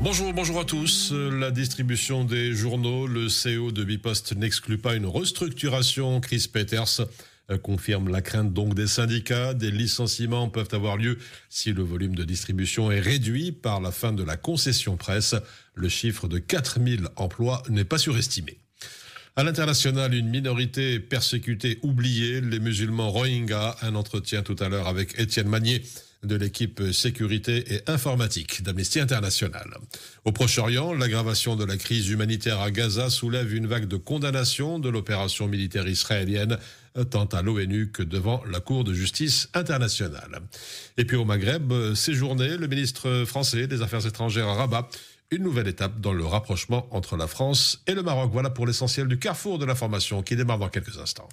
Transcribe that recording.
Bonjour, bonjour à tous. La distribution des journaux, le CEO de Bipost n'exclut pas une restructuration. Chris Peters confirme la crainte donc des syndicats. Des licenciements peuvent avoir lieu si le volume de distribution est réduit par la fin de la concession presse. Le chiffre de 4000 emplois n'est pas surestimé. À l'international, une minorité persécutée, oubliée, les musulmans Rohingyas. Un entretien tout à l'heure avec Étienne Magnier de l'équipe sécurité et informatique d'Amnesty International. Au Proche-Orient, l'aggravation de la crise humanitaire à Gaza soulève une vague de condamnation de l'opération militaire israélienne tant à l'ONU que devant la Cour de justice internationale. Et puis au Maghreb, séjourné, le ministre français des Affaires étrangères à Rabat une nouvelle étape dans le rapprochement entre la France et le Maroc. Voilà pour l'essentiel du carrefour de l'information qui démarre dans quelques instants.